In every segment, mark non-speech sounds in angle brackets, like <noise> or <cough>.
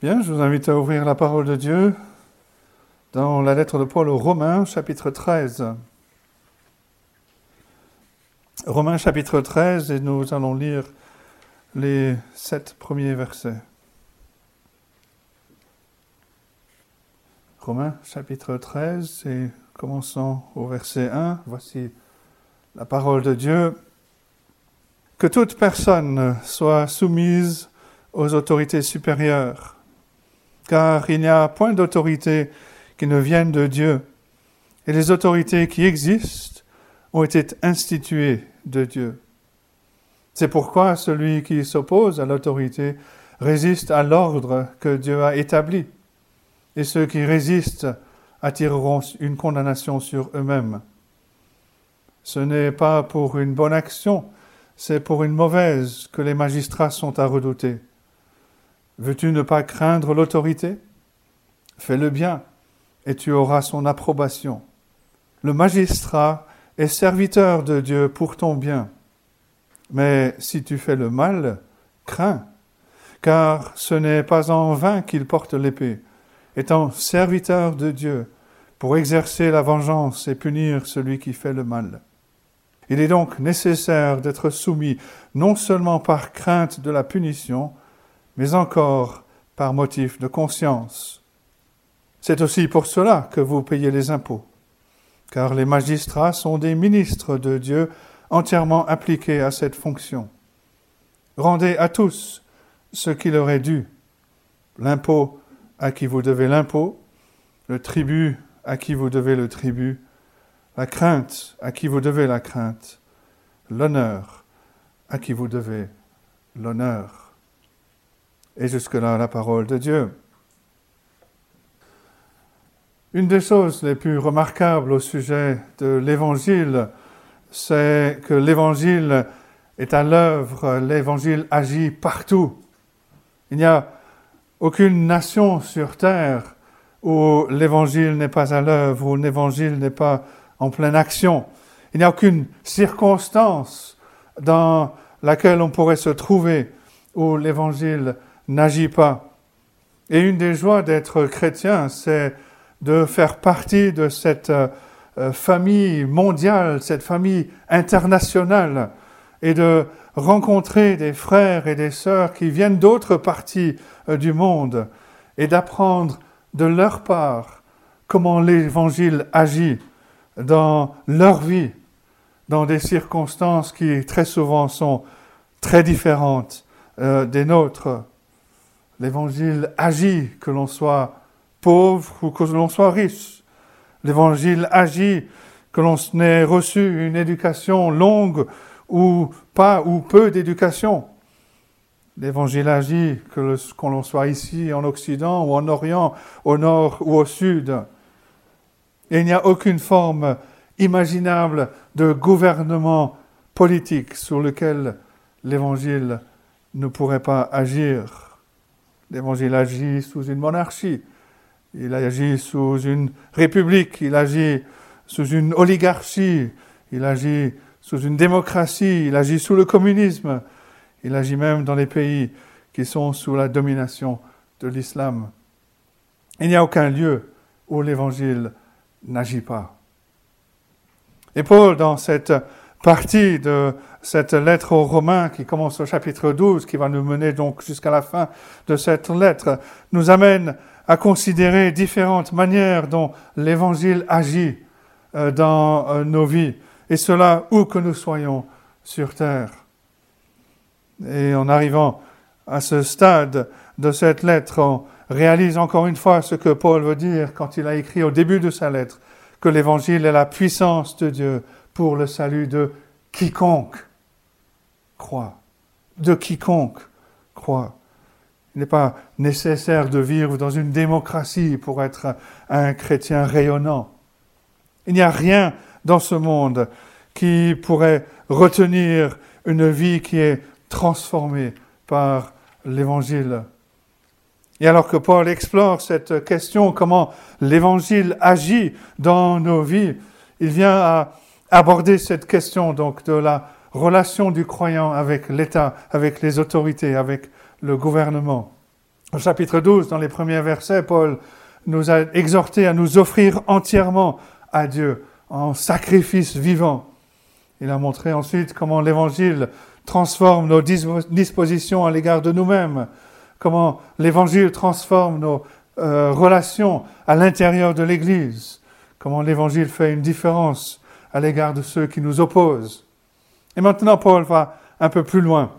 Bien, je vous invite à ouvrir la parole de Dieu dans la lettre de Paul aux Romains, chapitre 13. Romains, chapitre 13, et nous allons lire les sept premiers versets. Romains, chapitre 13, et commençons au verset 1. Voici la parole de Dieu. Que toute personne soit soumise aux autorités supérieures car il n'y a point d'autorité qui ne vienne de Dieu, et les autorités qui existent ont été instituées de Dieu. C'est pourquoi celui qui s'oppose à l'autorité résiste à l'ordre que Dieu a établi, et ceux qui résistent attireront une condamnation sur eux-mêmes. Ce n'est pas pour une bonne action, c'est pour une mauvaise que les magistrats sont à redouter. Veux-tu ne pas craindre l'autorité? Fais le bien, et tu auras son approbation. Le magistrat est serviteur de Dieu pour ton bien. Mais si tu fais le mal, crains, car ce n'est pas en vain qu'il porte l'épée, étant serviteur de Dieu, pour exercer la vengeance et punir celui qui fait le mal. Il est donc nécessaire d'être soumis non seulement par crainte de la punition, mais encore par motif de conscience. C'est aussi pour cela que vous payez les impôts, car les magistrats sont des ministres de Dieu entièrement appliqués à cette fonction. Rendez à tous ce qui leur est dû, l'impôt à qui vous devez l'impôt, le tribut à qui vous devez le tribut, la crainte à qui vous devez la crainte, l'honneur à qui vous devez l'honneur. Et jusque-là, la parole de Dieu. Une des choses les plus remarquables au sujet de l'Évangile, c'est que l'Évangile est à l'œuvre, l'Évangile agit partout. Il n'y a aucune nation sur terre où l'Évangile n'est pas à l'œuvre, où l'Évangile n'est pas en pleine action. Il n'y a aucune circonstance dans laquelle on pourrait se trouver où l'Évangile n'agit pas. Et une des joies d'être chrétien, c'est de faire partie de cette euh, famille mondiale, cette famille internationale, et de rencontrer des frères et des sœurs qui viennent d'autres parties euh, du monde, et d'apprendre de leur part comment l'Évangile agit dans leur vie, dans des circonstances qui très souvent sont très différentes euh, des nôtres. L'évangile agit que l'on soit pauvre ou que l'on soit riche. L'évangile agit que l'on ait reçu une éducation longue ou pas ou peu d'éducation. L'évangile agit que l'on soit ici en Occident ou en Orient, au nord ou au sud. Il n'y a aucune forme imaginable de gouvernement politique sur lequel l'évangile ne pourrait pas agir. L'Évangile agit sous une monarchie, il agit sous une république, il agit sous une oligarchie, il agit sous une démocratie, il agit sous le communisme, il agit même dans les pays qui sont sous la domination de l'islam. Il n'y a aucun lieu où l'Évangile n'agit pas. Et Paul, dans cette partie de cette lettre aux Romains qui commence au chapitre 12, qui va nous mener donc jusqu'à la fin de cette lettre, nous amène à considérer différentes manières dont l'Évangile agit euh, dans euh, nos vies, et cela où que nous soyons sur terre. Et en arrivant à ce stade de cette lettre, on réalise encore une fois ce que Paul veut dire quand il a écrit au début de sa lettre, que l'Évangile est la puissance de Dieu pour le salut de quiconque croit. De quiconque croit. Il n'est pas nécessaire de vivre dans une démocratie pour être un chrétien rayonnant. Il n'y a rien dans ce monde qui pourrait retenir une vie qui est transformée par l'Évangile. Et alors que Paul explore cette question, comment l'Évangile agit dans nos vies, il vient à aborder cette question donc de la relation du croyant avec l'État, avec les autorités, avec le gouvernement. Au chapitre 12, dans les premiers versets, Paul nous a exhorté à nous offrir entièrement à Dieu en sacrifice vivant. Il a montré ensuite comment l'Évangile transforme nos dispositions à l'égard de nous-mêmes, comment l'Évangile transforme nos euh, relations à l'intérieur de l'Église, comment l'Évangile fait une différence à l'égard de ceux qui nous opposent. Et maintenant, Paul va un peu plus loin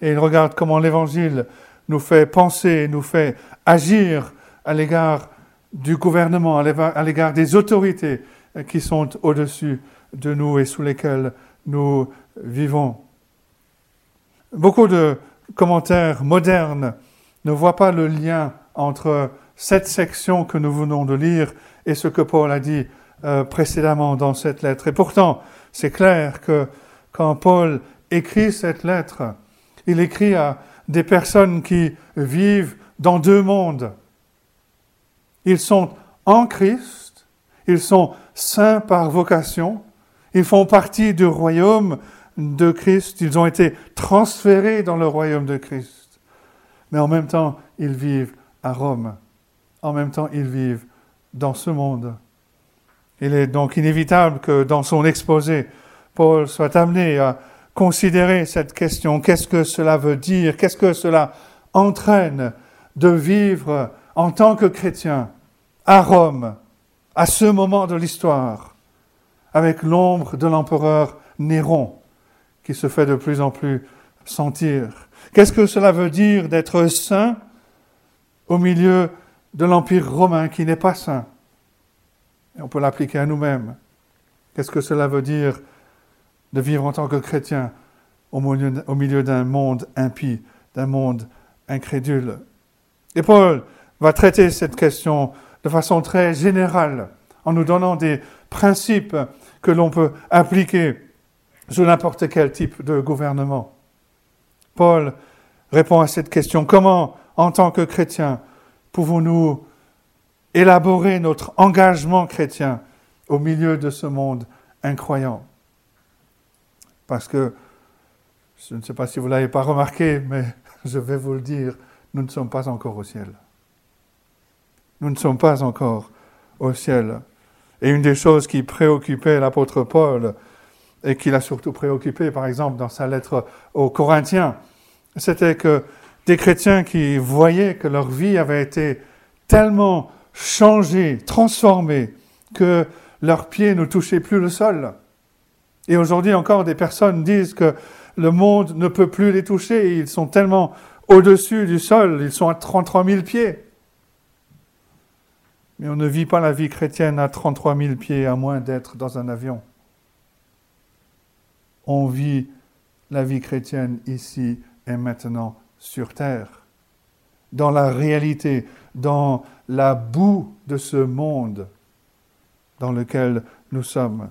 et il regarde comment l'Évangile nous fait penser, nous fait agir à l'égard du gouvernement, à l'égard des autorités qui sont au-dessus de nous et sous lesquelles nous vivons. Beaucoup de commentaires modernes ne voient pas le lien entre cette section que nous venons de lire et ce que Paul a dit euh, précédemment dans cette lettre. Et pourtant, c'est clair que quand Paul écrit cette lettre, il écrit à des personnes qui vivent dans deux mondes. Ils sont en Christ, ils sont saints par vocation, ils font partie du royaume de Christ, ils ont été transférés dans le royaume de Christ. Mais en même temps, ils vivent à Rome. En même temps, ils vivent dans ce monde. Il est donc inévitable que dans son exposé, Paul soit amené à considérer cette question. Qu'est-ce que cela veut dire? Qu'est-ce que cela entraîne de vivre en tant que chrétien à Rome, à ce moment de l'histoire, avec l'ombre de l'empereur Néron qui se fait de plus en plus sentir? Qu'est-ce que cela veut dire d'être saint au milieu de l'Empire romain qui n'est pas saint? Et on peut l'appliquer à nous-mêmes. Qu'est-ce que cela veut dire de vivre en tant que chrétien au milieu, d'un monde impie, d'un monde incrédule? Et Paul va traiter cette question de façon très générale, en nous donnant des principes que l'on peut appliquer sous n'importe quel type de gouvernement. Paul répond à cette question. Comment, en tant que chrétien, pouvons-nous élaborer notre engagement chrétien au milieu de ce monde incroyant parce que, je ne sais pas si vous ne l'avez pas remarqué, mais <laughs> je vais vous le dire, nous ne sommes pas encore au ciel. Nous ne sommes pas encore au ciel. Et une des choses qui préoccupait l'apôtre Paul, et qui l'a surtout préoccupé, par exemple, dans sa lettre aux Corinthiens, c'était que des chrétiens qui voyaient que leur vie avait été tellement changée, transformée, que leurs pieds ne touchaient plus le sol. Et aujourd'hui encore, des personnes disent que le monde ne peut plus les toucher. Ils sont tellement au-dessus du sol, ils sont à 33 000 pieds. Mais on ne vit pas la vie chrétienne à 33 000 pieds, à moins d'être dans un avion. On vit la vie chrétienne ici et maintenant sur terre, dans la réalité, dans la boue de ce monde dans lequel nous sommes.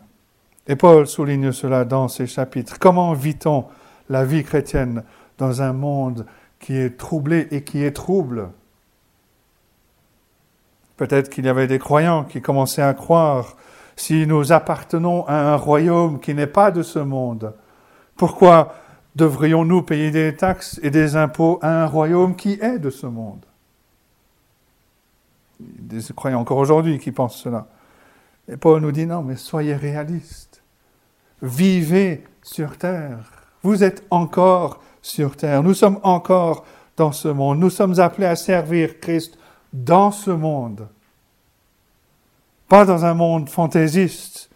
Et Paul souligne cela dans ses chapitres. Comment vit-on la vie chrétienne dans un monde qui est troublé et qui est trouble? Peut-être qu'il y avait des croyants qui commençaient à croire si nous appartenons à un royaume qui n'est pas de ce monde, pourquoi devrions-nous payer des taxes et des impôts à un royaume qui est de ce monde? Des croyants encore aujourd'hui qui pensent cela. Et Paul nous dit non, mais soyez réalistes vivez sur terre. Vous êtes encore sur terre. Nous sommes encore dans ce monde. Nous sommes appelés à servir Christ dans ce monde. Pas dans un monde fantaisiste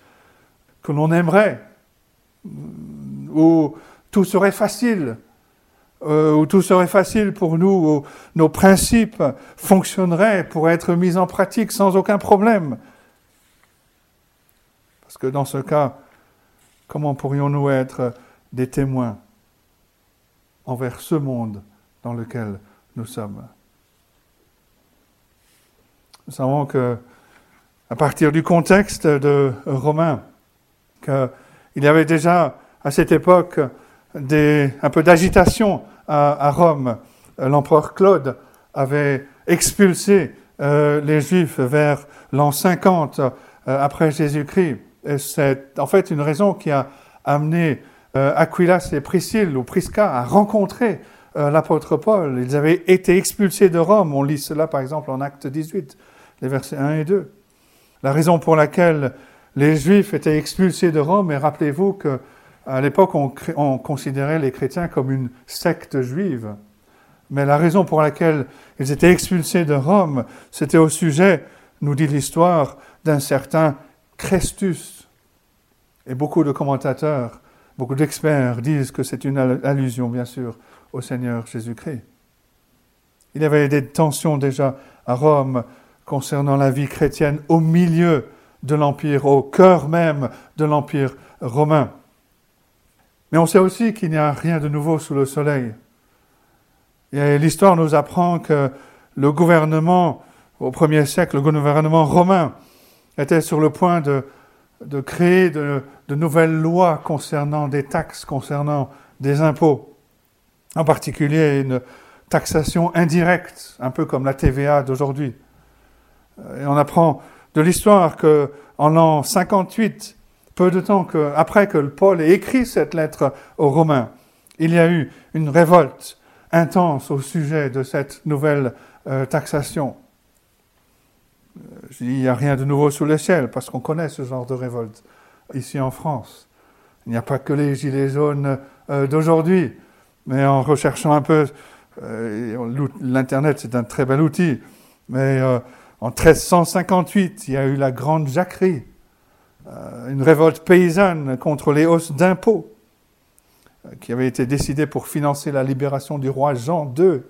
que l'on aimerait, où tout serait facile, euh, où tout serait facile pour nous, où nos principes fonctionneraient pour être mis en pratique sans aucun problème. Parce que dans ce cas, Comment pourrions-nous être des témoins envers ce monde dans lequel nous sommes? Nous savons que, à partir du contexte de Romain, qu'il y avait déjà à cette époque un peu d'agitation à, Rome. L'empereur Claude avait expulsé euh, les Juifs vers l'an 50 euh, après Jésus-Christ c'est en fait une raison qui a amené euh, Aquilas et Priscille ou Prisca à rencontrer euh, l'apôtre Paul. Ils avaient été expulsés de Rome. On lit cela par exemple en Acte 18, les versets 1 et 2. La raison pour laquelle les Juifs étaient expulsés de Rome, et rappelez-vous que à l'époque on, on considérait les chrétiens comme une secte juive. Mais la raison pour laquelle ils étaient expulsés de Rome, c'était au sujet, nous dit l'histoire, d'un certain Christus. Et beaucoup de commentateurs, beaucoup d'experts disent que c'est une allusion, bien sûr, au Seigneur Jésus-Christ. Il y avait des tensions déjà à Rome concernant la vie chrétienne au milieu de l'Empire, au cœur même de l'Empire romain. Mais on sait aussi qu'il n'y a rien de nouveau sous le soleil. L'histoire nous apprend que le gouvernement, au premier siècle, le gouvernement romain, était sur le point de, créer de, nouvelles lois concernant des taxes, concernant des impôts. En particulier une taxation indirecte, un peu comme la TVA d'aujourd'hui. Et on apprend de l'histoire que en l'an 58, peu de temps après que Paul ait écrit cette lettre aux Romains, il y a eu une révolte intense au sujet de cette nouvelle euh, taxation. Euh, je dis, il n'y a rien de nouveau sous le ciel, parce qu'on connaît ce genre de révolte ici en France. Il n'y a pas que les gilets jaunes euh, d'aujourd'hui, mais en recherchant un peu, l'Internet c'est un très bel outil, mais en 1358, il y a eu la Grande Jacquerie, une révolte paysanne contre les hausses d'impôts qui avait été décidé pour financer la libération du roi Jean II.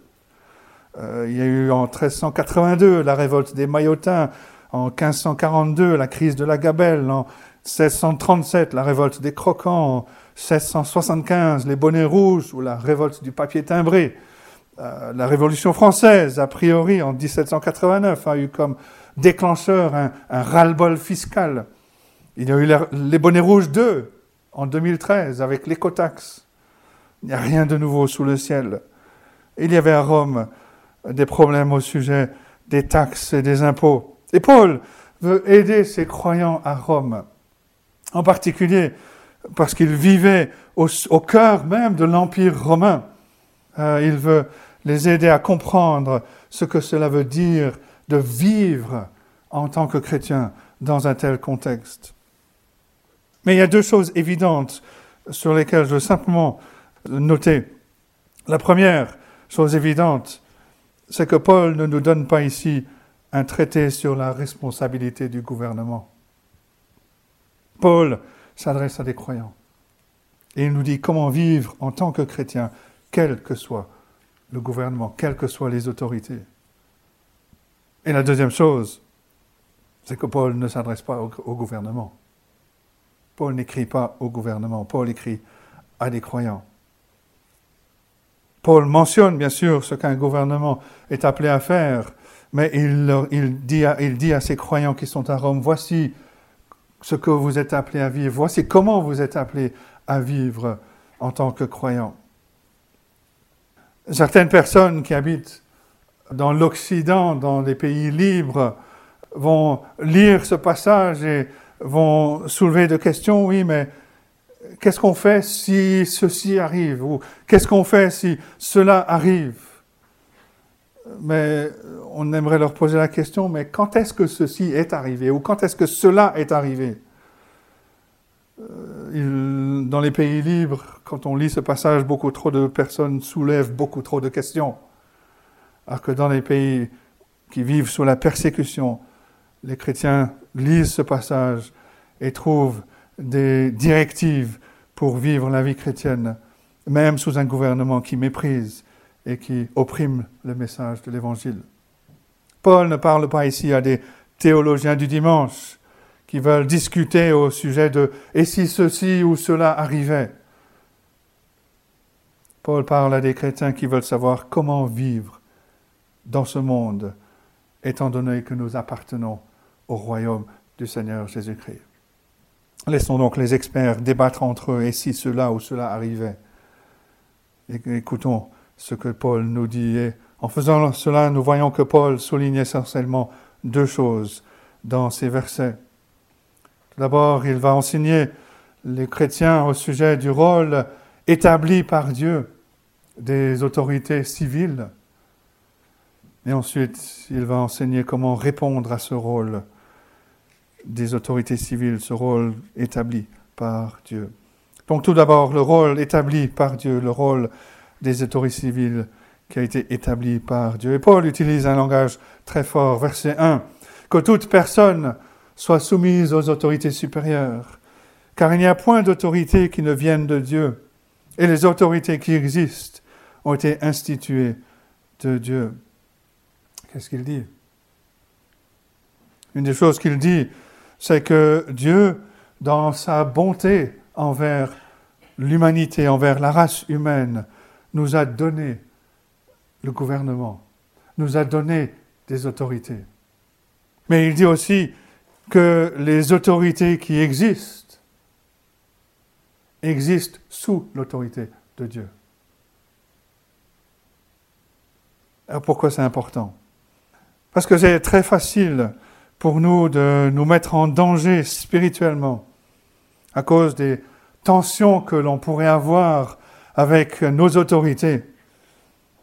Euh, il y a eu en 1382 la révolte des Maillotins, en 1542 la crise de la Gabelle, en 1637 la révolte des Croquants, en 1675 les bonnets rouges ou la révolte du papier timbré. Euh, la Révolution française, a priori, en 1789, a eu comme déclencheur un, un ras-le-bol fiscal. Il y a eu les bonnets rouges 2 en 2013 avec l'écotaxe. Il n'y a rien de nouveau sous le ciel. Il y avait à Rome des problèmes au sujet des taxes et des impôts. Et Paul veut aider ses croyants à Rome, en particulier parce qu'il vivait au, cœur même de l'Empire romain. Euh, il veut les aider à comprendre ce que cela veut dire de vivre en tant que chrétien dans un tel contexte. Mais il y a deux choses évidentes sur lesquelles je veux simplement noter. La première chose évidente, c'est que Paul ne nous donne pas ici un traité sur la responsabilité du gouvernement. Paul s'adresse à des croyants et il nous dit comment vivre en tant que chrétien, quel que soit le gouvernement, quelles que soient les autorités. Et la deuxième chose, c'est que Paul ne s'adresse pas au, gouvernement. Paul n'écrit pas au gouvernement, Paul écrit à des croyants. Paul mentionne bien sûr ce qu'un gouvernement est appelé à faire, mais il, dit à, ses croyants qui sont à Rome, voici ce que vous êtes appelés à vivre, voici comment vous êtes appelés à vivre en tant que croyants. Certaines personnes qui habitent dans l'Occident, dans les pays libres, vont lire ce passage et vont soulever des questions, oui, mais qu'est-ce qu'on fait si ceci arrive? Ou qu'est-ce qu'on fait si cela arrive? Mais on aimerait leur poser la question, mais quand est-ce que ceci est arrivé? Ou quand est-ce que cela est arrivé? Euh, Dans les pays libres, quand on lit ce passage, beaucoup trop de personnes soulèvent beaucoup trop de questions. Alors que dans les pays qui vivent sous la persécution, les chrétiens lisent ce passage et trouvent des directives pour vivre la vie chrétienne, même sous un gouvernement qui méprise et qui opprime le message de l'Évangile. Paul ne parle pas ici à des théologiens du dimanche qui veulent discuter au sujet de et si ceci ou cela arrivait? Paul parle à des chrétiens qui veulent savoir comment vivre dans ce monde, étant donné que nous appartenons au royaume du Seigneur Jésus-Christ. Laissons donc les experts débattre entre eux et si cela ou cela arrivait. Écoutons ce que Paul nous dit. En faisant cela, nous voyons que Paul souligne essentiellement deux choses dans ces versets. D'abord, il va enseigner les chrétiens au sujet du rôle établi par Dieu des autorités civiles. Et ensuite, il va enseigner comment répondre à ce rôle des autorités civiles, ce rôle établi par Dieu. Donc tout d'abord, le rôle établi par Dieu, le rôle des autorités civiles qui a été établi par Dieu. Et Paul utilise un langage très fort, verset 1, que toute personne soit soumise aux autorités supérieures, car il n'y a point d'autorité qui ne vienne de Dieu, et les autorités qui existent ont été instituées de Dieu. Qu'est-ce qu'il dit? Une des choses qu'il dit, c'est que Dieu, dans sa bonté envers l'humanité, envers la race humaine, nous a donné le gouvernement, nous a donné des autorités. Mais il dit aussi que les autorités qui existent existent sous l'autorité de Dieu. Alors pourquoi c'est important? Parce que c'est très facile pour nous de nous mettre en danger spirituellement à cause des tensions que l'on pourrait avoir avec nos autorités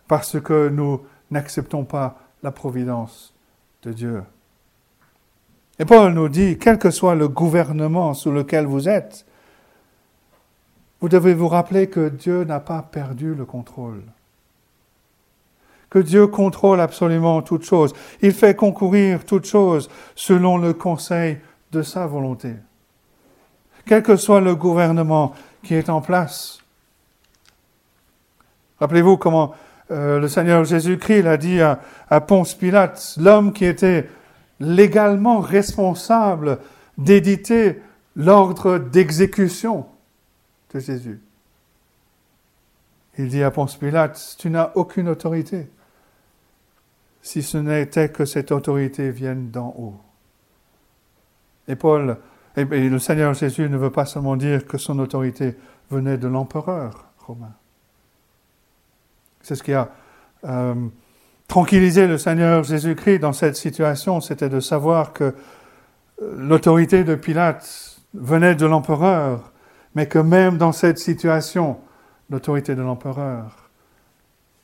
parce que nous n'acceptons pas la providence de Dieu. Et Paul nous dit, quel que soit le gouvernement sous lequel vous êtes, vous devez vous rappeler que Dieu n'a pas perdu le contrôle. Que Dieu contrôle absolument toutes choses. Il fait concourir toutes choses selon le conseil de sa volonté. Quel que soit le gouvernement qui est en place. Rappelez-vous comment euh, le Seigneur Jésus-Christ l'a dit à, Ponce Pilate, l'homme qui était légalement responsable d'éditer l'ordre d'exécution de Jésus. Il dit à Ponce Pilate, tu n'as aucune autorité, si ce n'était que cette autorité vienne d'en haut. Et Paul, et le Seigneur Jésus ne veut pas seulement dire que son autorité venait de l'empereur romain. C'est ce qui a euh, tranquillisé le Seigneur Jésus-Christ dans cette situation, c'était de savoir que euh, l'autorité de Pilate venait de l'empereur, mais que même dans cette situation, l'autorité de l'empereur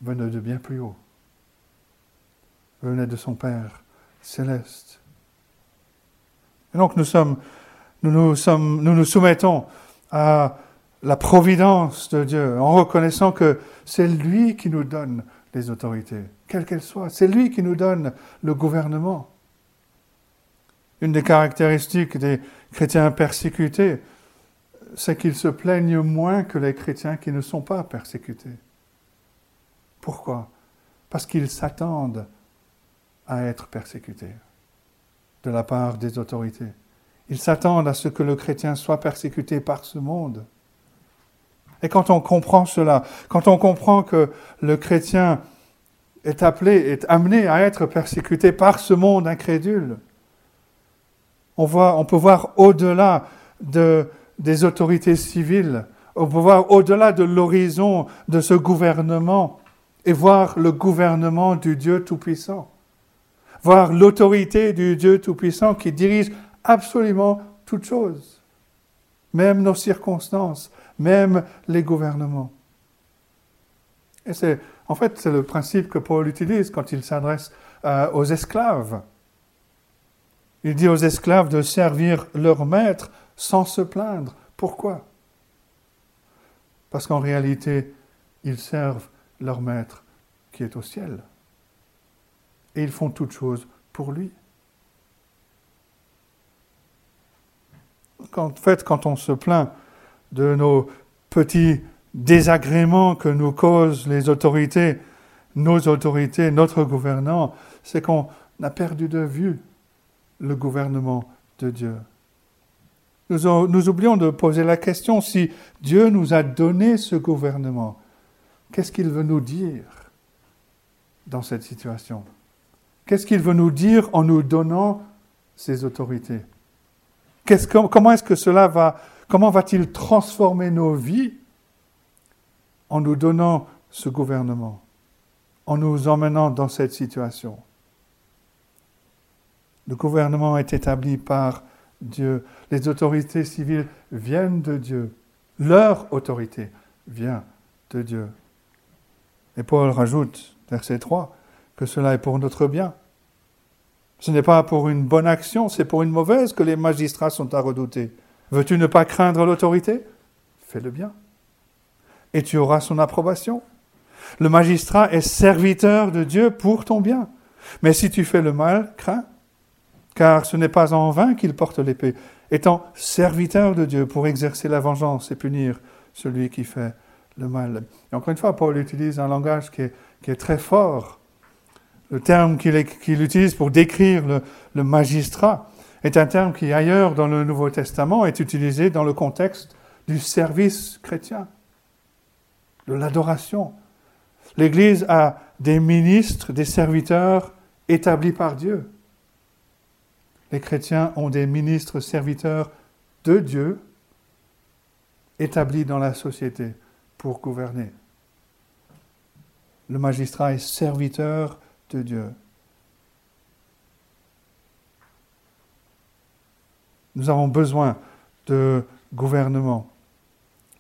venait de bien plus haut, venait de son Père céleste. Et donc nous sommes, nous nous, sommes, nous nous soumettons à la providence de Dieu, en reconnaissant que c'est lui qui nous donne les autorités, quelles qu'elles soient. C'est lui qui nous donne le gouvernement. Une des caractéristiques des chrétiens persécutés, c'est qu'ils se plaignent moins que les chrétiens qui ne sont pas persécutés. Pourquoi? Parce qu'ils s'attendent à être persécutés de la part des autorités. Ils s'attendent à ce que le chrétien soit persécuté par ce monde. Et quand on comprend cela, quand on comprend que le chrétien est appelé, est amené à être persécuté par ce monde incrédule, on, voit, on peut voir au-delà de, des autorités civiles, on peut voir au-delà de l'horizon de ce gouvernement et voir le gouvernement du Dieu Tout-Puissant, voir l'autorité du Dieu Tout-Puissant qui dirige absolument toutes choses, même nos circonstances, même les gouvernements. Et c'est, en fait, c'est le principe que Paul utilise quand il s'adresse euh, aux esclaves. Il dit aux esclaves de servir leur maître sans se plaindre. Pourquoi? Parce qu'en réalité, ils servent leur maître qui est au ciel. Et ils font toutes choses pour lui. En fait, quand on se plaint de nos petits désagréments que nous causent les autorités, nos autorités, notre gouvernant, c'est qu'on a perdu de vue le gouvernement de Dieu. Nous, nous, oublions de poser la question si Dieu nous a donné ce gouvernement, qu'est-ce qu'il veut nous dire dans cette situation? Qu'est-ce qu'il veut nous dire en nous donnant ces autorités? Comment est-ce que cela va Comment va-t-il transformer nos vies en nous donnant ce gouvernement, en nous emmenant dans cette situation? Le gouvernement est établi par Dieu. Les autorités civiles viennent de Dieu. Leur autorité vient de Dieu. Et Paul rajoute, verset 3, que cela est pour notre bien. Ce n'est pas pour une bonne action, c'est pour une mauvaise que les magistrats sont à redouter. Veux-tu ne pas craindre l'autorité? Fais le bien. Et tu auras son approbation. Le magistrat est serviteur de Dieu pour ton bien. Mais si tu fais le mal, crains, car ce n'est pas en vain qu'il porte l'épée, étant serviteur de Dieu pour exercer la vengeance et punir celui qui fait le mal. Encore une fois, Paul utilise un langage qui est, très fort. Le terme qu'il utilise pour décrire le, magistrat est un terme qui, ailleurs dans le Nouveau Testament, est utilisé dans le contexte du service chrétien, de l'adoration. L'Église a des ministres, des serviteurs établis par Dieu. Les chrétiens ont des ministres serviteurs de Dieu établis dans la société pour gouverner. Le magistrat est serviteur de Dieu. Nous avons besoin de gouvernement.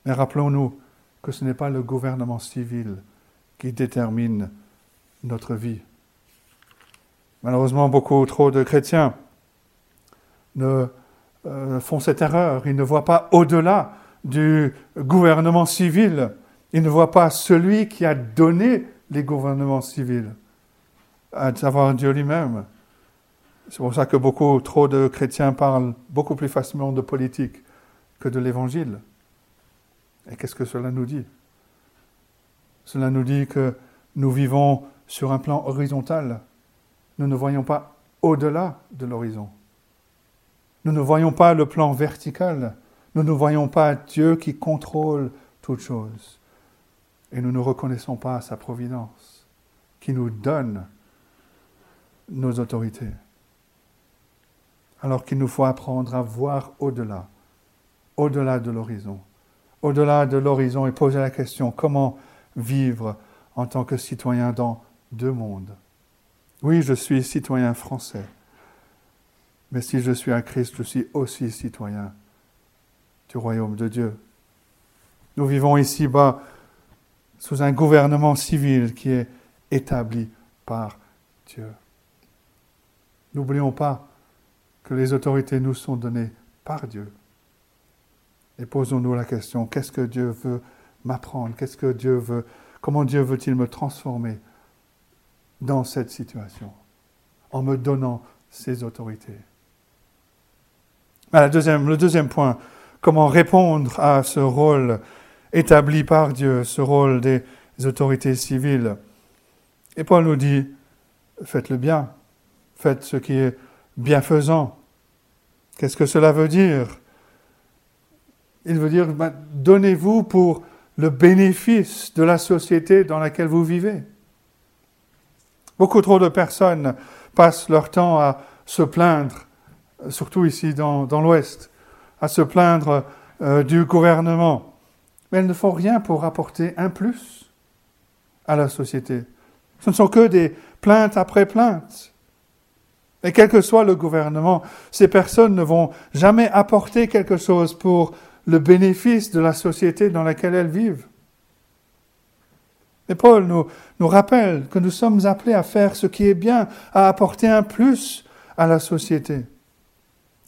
Mais rappelons-nous que ce n'est pas le gouvernement civil qui détermine notre vie. Malheureusement, beaucoup trop de chrétiens euh, font cette erreur. Ils ne voient pas au-delà du gouvernement civil. Ils ne voient pas celui qui a donné les gouvernements civils, à savoir Dieu lui-même. C'est pour ça que beaucoup trop de chrétiens parlent beaucoup plus facilement de politique que de l'évangile. Et qu'est-ce que cela nous dit? Cela nous dit que nous vivons sur un plan horizontal. Nous ne voyons pas au-delà de l'horizon. Nous ne voyons pas le plan vertical. Nous ne voyons pas Dieu qui contrôle toutes choses. Et nous ne reconnaissons pas sa providence qui nous donne nos autorités. Alors qu'il nous faut apprendre à voir au-delà, au-delà de l'horizon, au-delà de l'horizon et poser la question comment vivre en tant que citoyen dans deux mondes? Oui, je suis citoyen français, mais si je suis un Christ, je suis aussi citoyen du royaume de Dieu. Nous vivons ici-bas sous un gouvernement civil qui est établi par Dieu. N'oublions pas que les autorités nous sont données par Dieu. Et posons-nous la question, qu'est-ce que Dieu veut m'apprendre? Qu'est-ce que Dieu veut Comment Dieu veut-il me transformer dans cette situation en me donnant ses autorités? Le deuxième point, comment répondre à ce rôle établi par Dieu, ce rôle des autorités civiles? Et Paul nous dit, faites le bien, faites ce qui est bienfaisant. Qu'est-ce que cela veut dire? Il veut dire, ben, donnez-vous pour le bénéfice de la société dans laquelle vous vivez. Beaucoup trop de personnes passent leur temps à se plaindre surtout ici dans, l'Ouest, à se plaindre euh, du gouvernement. Mais elles ne font rien pour apporter un plus à la société. Ce ne sont que des plaintes après plaintes. Et quel que soit le gouvernement, ces personnes ne vont jamais apporter quelque chose pour le bénéfice de la société dans laquelle elles vivent. Et Paul nous, rappelle que nous sommes appelés à faire ce qui est bien, à apporter un plus à la société.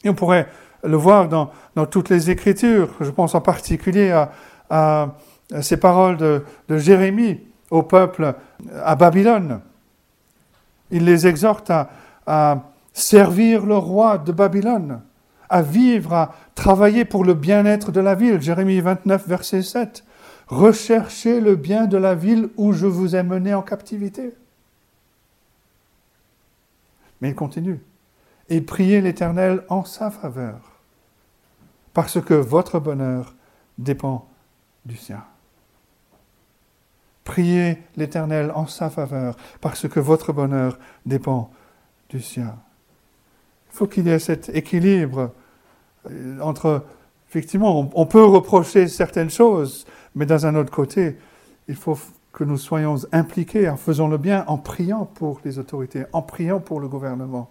Et on pourrait le voir dans, toutes les Écritures. Je pense en particulier à, ces paroles de, Jérémie au peuple à Babylone. Il les exhorte à, à servir le roi de Babylone, à vivre, à travailler pour le bien-être de la ville. Jérémie 29, verset 7. Recherchez le bien de la ville où je vous ai mené en captivité. Mais il continue et priez l'Éternel en sa faveur, parce que votre bonheur dépend du sien. Priez l'Éternel en sa faveur, parce que votre bonheur dépend du sien. Il faut qu'il y ait cet équilibre euh, entre, effectivement, on peut reprocher certaines choses, mais d'un un autre côté, il faut que nous soyons impliqués en faisant le bien, en priant pour les autorités, en priant pour le gouvernement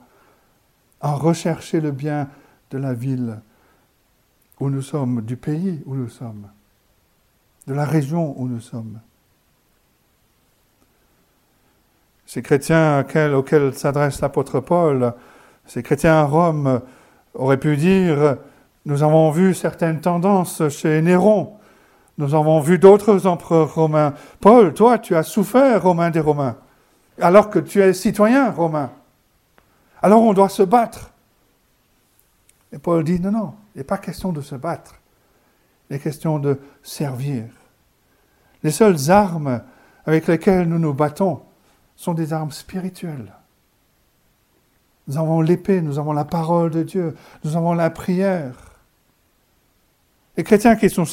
à rechercher le bien de la ville où nous sommes, du pays où nous sommes, de la région où nous sommes. Ces chrétiens auxquels s'adresse l'apôtre Paul, ces chrétiens à Rome auraient pu dire, nous avons vu certaines tendances chez Néron, nous avons vu d'autres empereurs romains. Paul, toi, tu as souffert, Romain des Romains, alors que tu es citoyen romain. Alors on doit se battre. Et Paul dit, non, non, il n'est pas question de se battre, il est question de servir. Les seules armes avec lesquelles nous nous battons, sont des armes spirituelles. Nous avons l'épée, nous avons la parole de Dieu, nous avons la prière. Les chrétiens qui sont,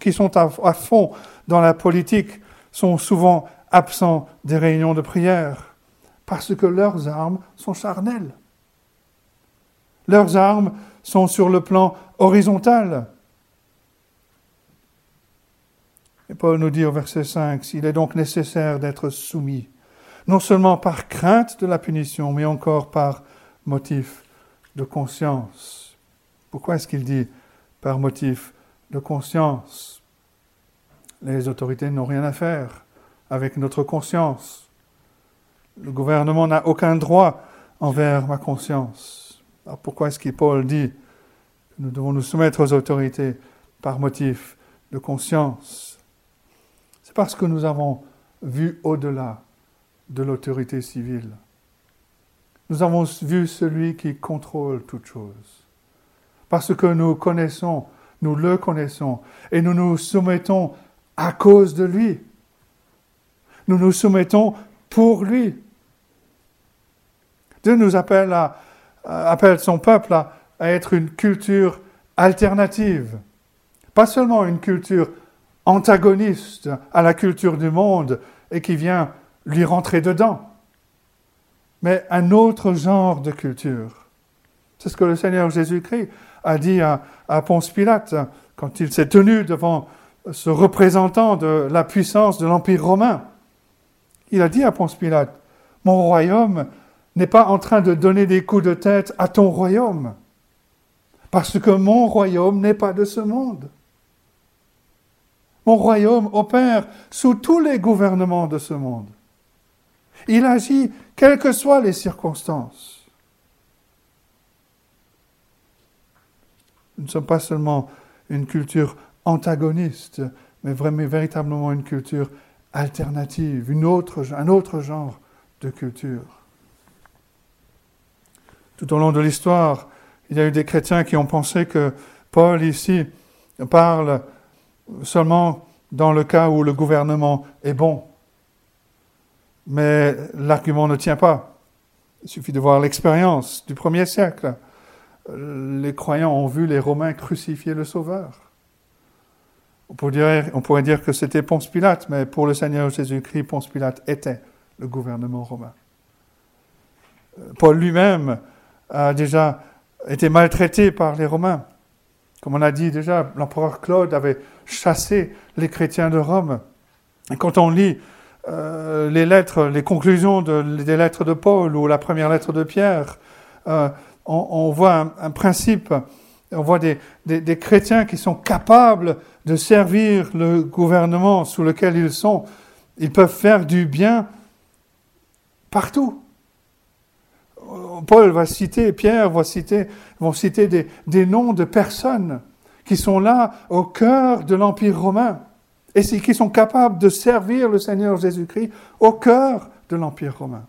qui sont, à, fond dans la politique sont souvent absents des réunions de prière parce que leurs armes sont charnelles. Leurs armes sont sur le plan horizontal. Et Paul nous dit au verset 5, il est donc nécessaire d'être soumis non seulement par crainte de la punition, mais encore par motif de conscience. Pourquoi est-ce qu'il dit par motif de conscience? Les autorités n'ont rien à faire avec notre conscience. Le gouvernement n'a aucun droit envers ma conscience. Alors pourquoi est-ce que Paul dit que nous devons nous soumettre aux autorités par motif de conscience? C'est parce que nous avons vu au-delà de l'autorité civile. Nous avons vu celui qui contrôle toutes choses. Parce que nous connaissons, nous le connaissons, et nous nous soumettons à cause de lui. Nous nous soumettons pour lui. Dieu nous appelle, à, appelle son peuple à, à être une culture alternative. Pas seulement une culture antagoniste à la culture du monde et qui vient lui rentrer dedans, mais un autre genre de culture. C'est ce que le Seigneur Jésus-Christ a dit à, Ponce Pilate quand il s'est tenu devant ce représentant de la puissance de l'Empire romain. Il a dit à Ponce Pilate, mon royaume n'est pas en train de donner des coups de tête à ton royaume, parce que mon royaume n'est pas de ce monde. Mon royaume opère sous tous les gouvernements de ce monde. Il agit quelles que soient les circonstances. Nous ne sommes pas seulement une culture antagoniste, mais vraiment véritablement une culture alternative, un autre genre de culture. Tout au long de l'histoire, il y a eu des chrétiens qui ont pensé que Paul ici parle seulement dans le cas où le gouvernement est bon. Mais l'argument ne tient pas. Il suffit de voir l'expérience du premier siècle. Les croyants ont vu les Romains crucifier le Sauveur. On pourrait dire, que c'était Ponce Pilate, mais pour le Seigneur Jésus-Christ, Ponce Pilate était le gouvernement romain. Paul lui-même a déjà été maltraité par les Romains. Comme on a dit déjà, l'empereur Claude avait chassé les chrétiens de Rome. Et quand on lit euh, les lettres, les conclusions des lettres de Paul ou la première lettre de Pierre, euh, on, voit un, principe, on voit des, chrétiens qui sont capables de servir le gouvernement sous lequel ils sont. Ils peuvent faire du bien partout. Paul va citer, Pierre va citer, vont citer des noms de personnes qui sont là au cœur de l'Empire romain et qui sont capables de servir le Seigneur Jésus-Christ au cœur de l'Empire romain.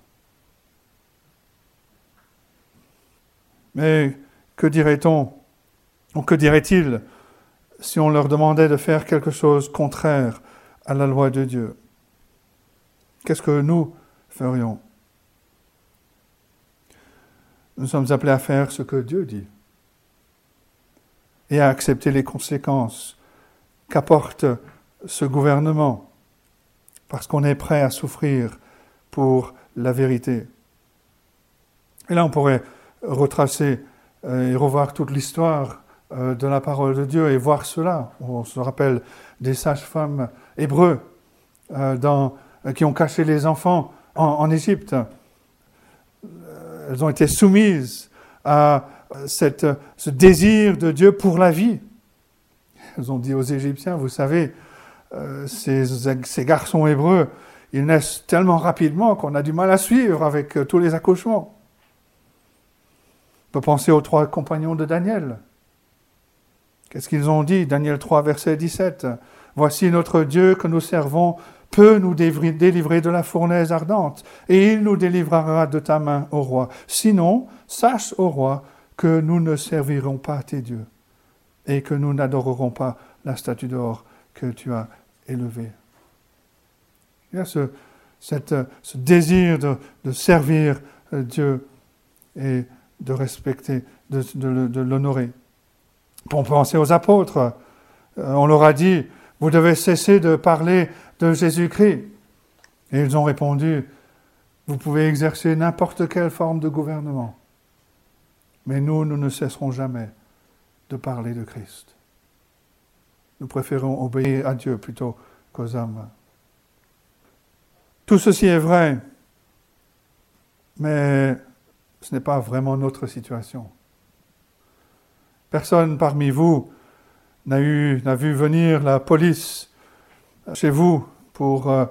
Mais que dirait-on, ou que dirait-il si on leur demandait de faire quelque chose contraire à la loi de Dieu? Qu'est-ce que nous ferions? Nous sommes appelés à faire ce que Dieu dit et à accepter les conséquences qu'apporte ce gouvernement, parce qu'on est prêt à souffrir pour la vérité. Et là, on pourrait retracer euh, et revoir toute l'histoire euh, de la parole de Dieu et voir cela. On se rappelle des sages-femmes hébreux euh, qui ont caché les enfants en, Égypte. Elles ont été soumises à cette, ce désir de Dieu pour la vie. Elles ont dit aux Égyptiens, vous savez, euh, ces, garçons hébreux ils naissent tellement rapidement qu'on a du mal à suivre avec euh, tous les accouchements. On peut penser aux trois compagnons de Daniel. Qu'est-ce qu'ils ont dit? Daniel 3, verset 17. Voici notre Dieu que nous servons peut nous délivrer de la fournaise ardente, et il nous délivrera de ta main, au roi. Sinon, sache, au roi, que nous ne servirons pas tes dieux, et que nous n'adorerons pas la statue d'or que tu as élevée. Il y a ce, désir de, servir euh, Dieu et de respecter, de, l'honorer. Pour penser aux apôtres, euh, on leur a dit, vous devez cesser de parler de Jésus-Christ. Et ils ont répondu, vous pouvez exercer n'importe quelle forme de gouvernement, mais nous, nous ne cesserons jamais de parler de Christ. Nous préférons obéir à Dieu plutôt qu'aux hommes. Tout ceci est vrai, mais ce n'est pas vraiment notre situation. Personne parmi vous n'a, vu venir la police chez vous pour euh,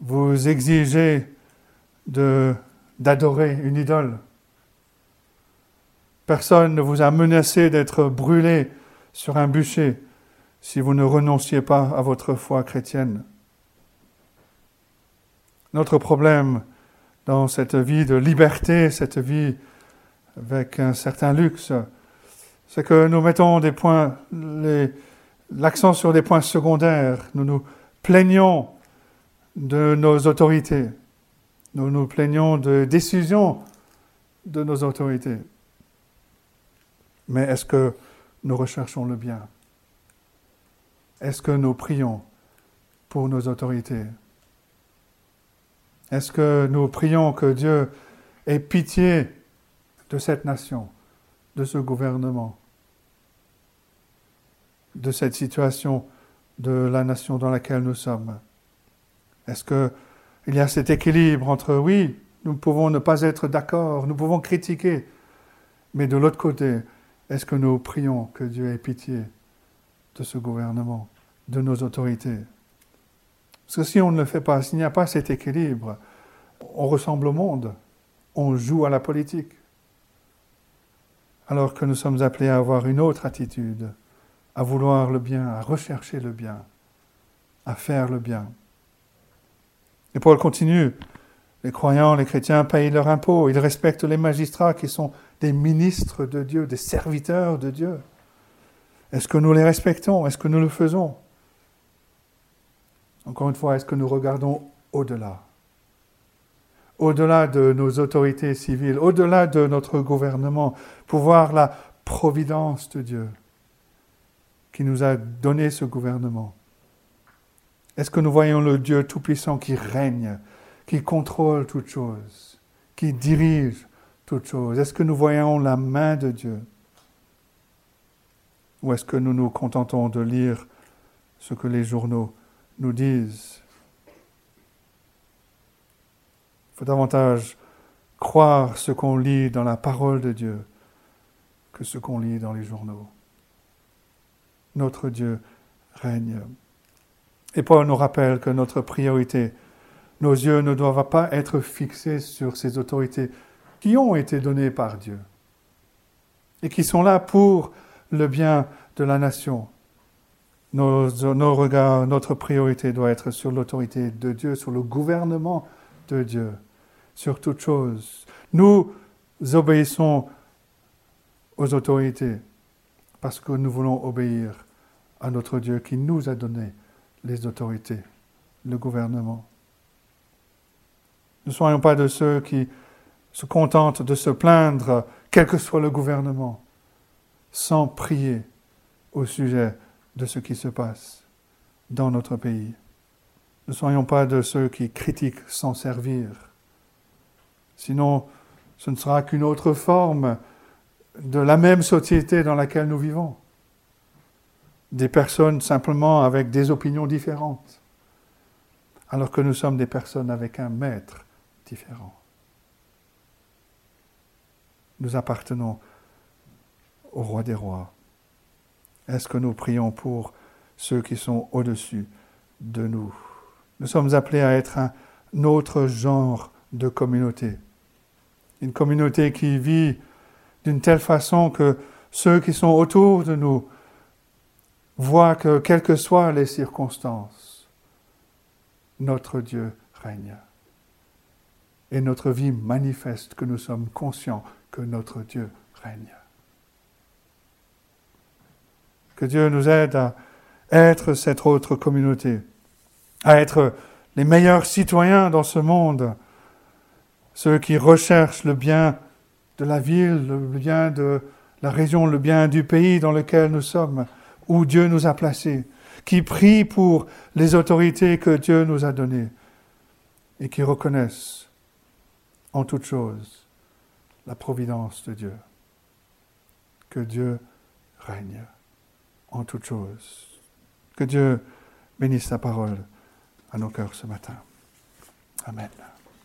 vous exiger d'adorer une idole. Personne ne vous a menacé d'être brûlé sur un bûcher si vous ne renonciez pas à votre foi chrétienne. Notre problème dans cette vie de liberté, cette vie avec un certain luxe, c'est que nous mettons l'accent sur des points secondaires. Nous nous plaignons de nos autorités. Nous nous plaignons de décisions de nos autorités. Mais est-ce que nous recherchons le bien? Est-ce que nous prions pour nos autorités? Est-ce que nous prions que Dieu ait pitié de cette nation, de ce gouvernement, de cette situation de la nation dans laquelle nous sommes? Est-ce qu'il y a cet équilibre entre oui, nous pouvons ne pas être d'accord, nous pouvons critiquer, mais de l'autre côté, est-ce que nous prions que Dieu ait pitié de ce gouvernement, de nos autorités parce que si on ne le fait pas, s'il n'y a pas cet équilibre, on ressemble au monde, on joue à la politique. Alors que nous sommes appelés à avoir une autre attitude, à vouloir le bien, à rechercher le bien, à faire le bien. Et Paul continue, les croyants, les chrétiens payent leur impôt, ils respectent les magistrats qui sont des ministres de Dieu, des serviteurs de Dieu. Est-ce que nous les respectons? Est-ce que nous le faisons? Encore une fois, est-ce que nous regardons au-delà? Au-delà de nos autorités civiles, au-delà de notre gouvernement, pour voir la providence de Dieu qui nous a donné ce gouvernement. Est-ce que nous voyons le Dieu Tout-Puissant qui règne, qui contrôle toutes choses, qui dirige toutes choses? Est-ce que nous voyons la main de Dieu Ou est-ce que nous nous contentons de lire ce que les journaux nous disent? Il faut davantage croire ce qu'on lit dans la parole de Dieu que ce qu'on lit dans les journaux. Notre Dieu règne. Et Paul nous rappelle que notre priorité, nos yeux ne doivent pas être fixés sur ces autorités qui ont été données par Dieu et qui sont là pour le bien de la nation, nos, regards, notre priorité doit être sur l'autorité de Dieu, sur le gouvernement de Dieu, sur toute chose. Nous obéissons aux autorités parce que nous voulons obéir à notre Dieu qui nous a donné les autorités, le gouvernement. Ne soyons pas de ceux qui se contentent de se plaindre, quel que soit le gouvernement, sans prier au sujet de ce qui se passe dans notre pays. Ne soyons pas de ceux qui critiquent sans servir. Sinon, ce ne sera qu'une autre forme de la même société dans laquelle nous vivons. Des personnes simplement avec des opinions différentes, alors que nous sommes des personnes avec un maître différent. Nous appartenons au roi des rois. Est-ce que nous prions pour ceux qui sont au-dessus de nous? Nous sommes appelés à être un, notre genre de communauté. Une communauté qui vit d'une telle façon que ceux qui sont autour de nous voient que, quelles que soient les circonstances, notre Dieu règne. Et notre vie manifeste que nous sommes conscients que notre Dieu règne. Que Dieu nous aide à être cette autre communauté, à être les meilleurs citoyens dans ce monde, ceux qui recherchent le bien de la ville, le bien de la région, le bien du pays dans lequel nous sommes, où Dieu nous a placés, qui prient pour les autorités que Dieu nous a données et qui reconnaissent en toute chose la providence de Dieu. Que Dieu règne en toutes choses. Que Dieu bénisse sa parole à nos cœurs ce matin. Amen.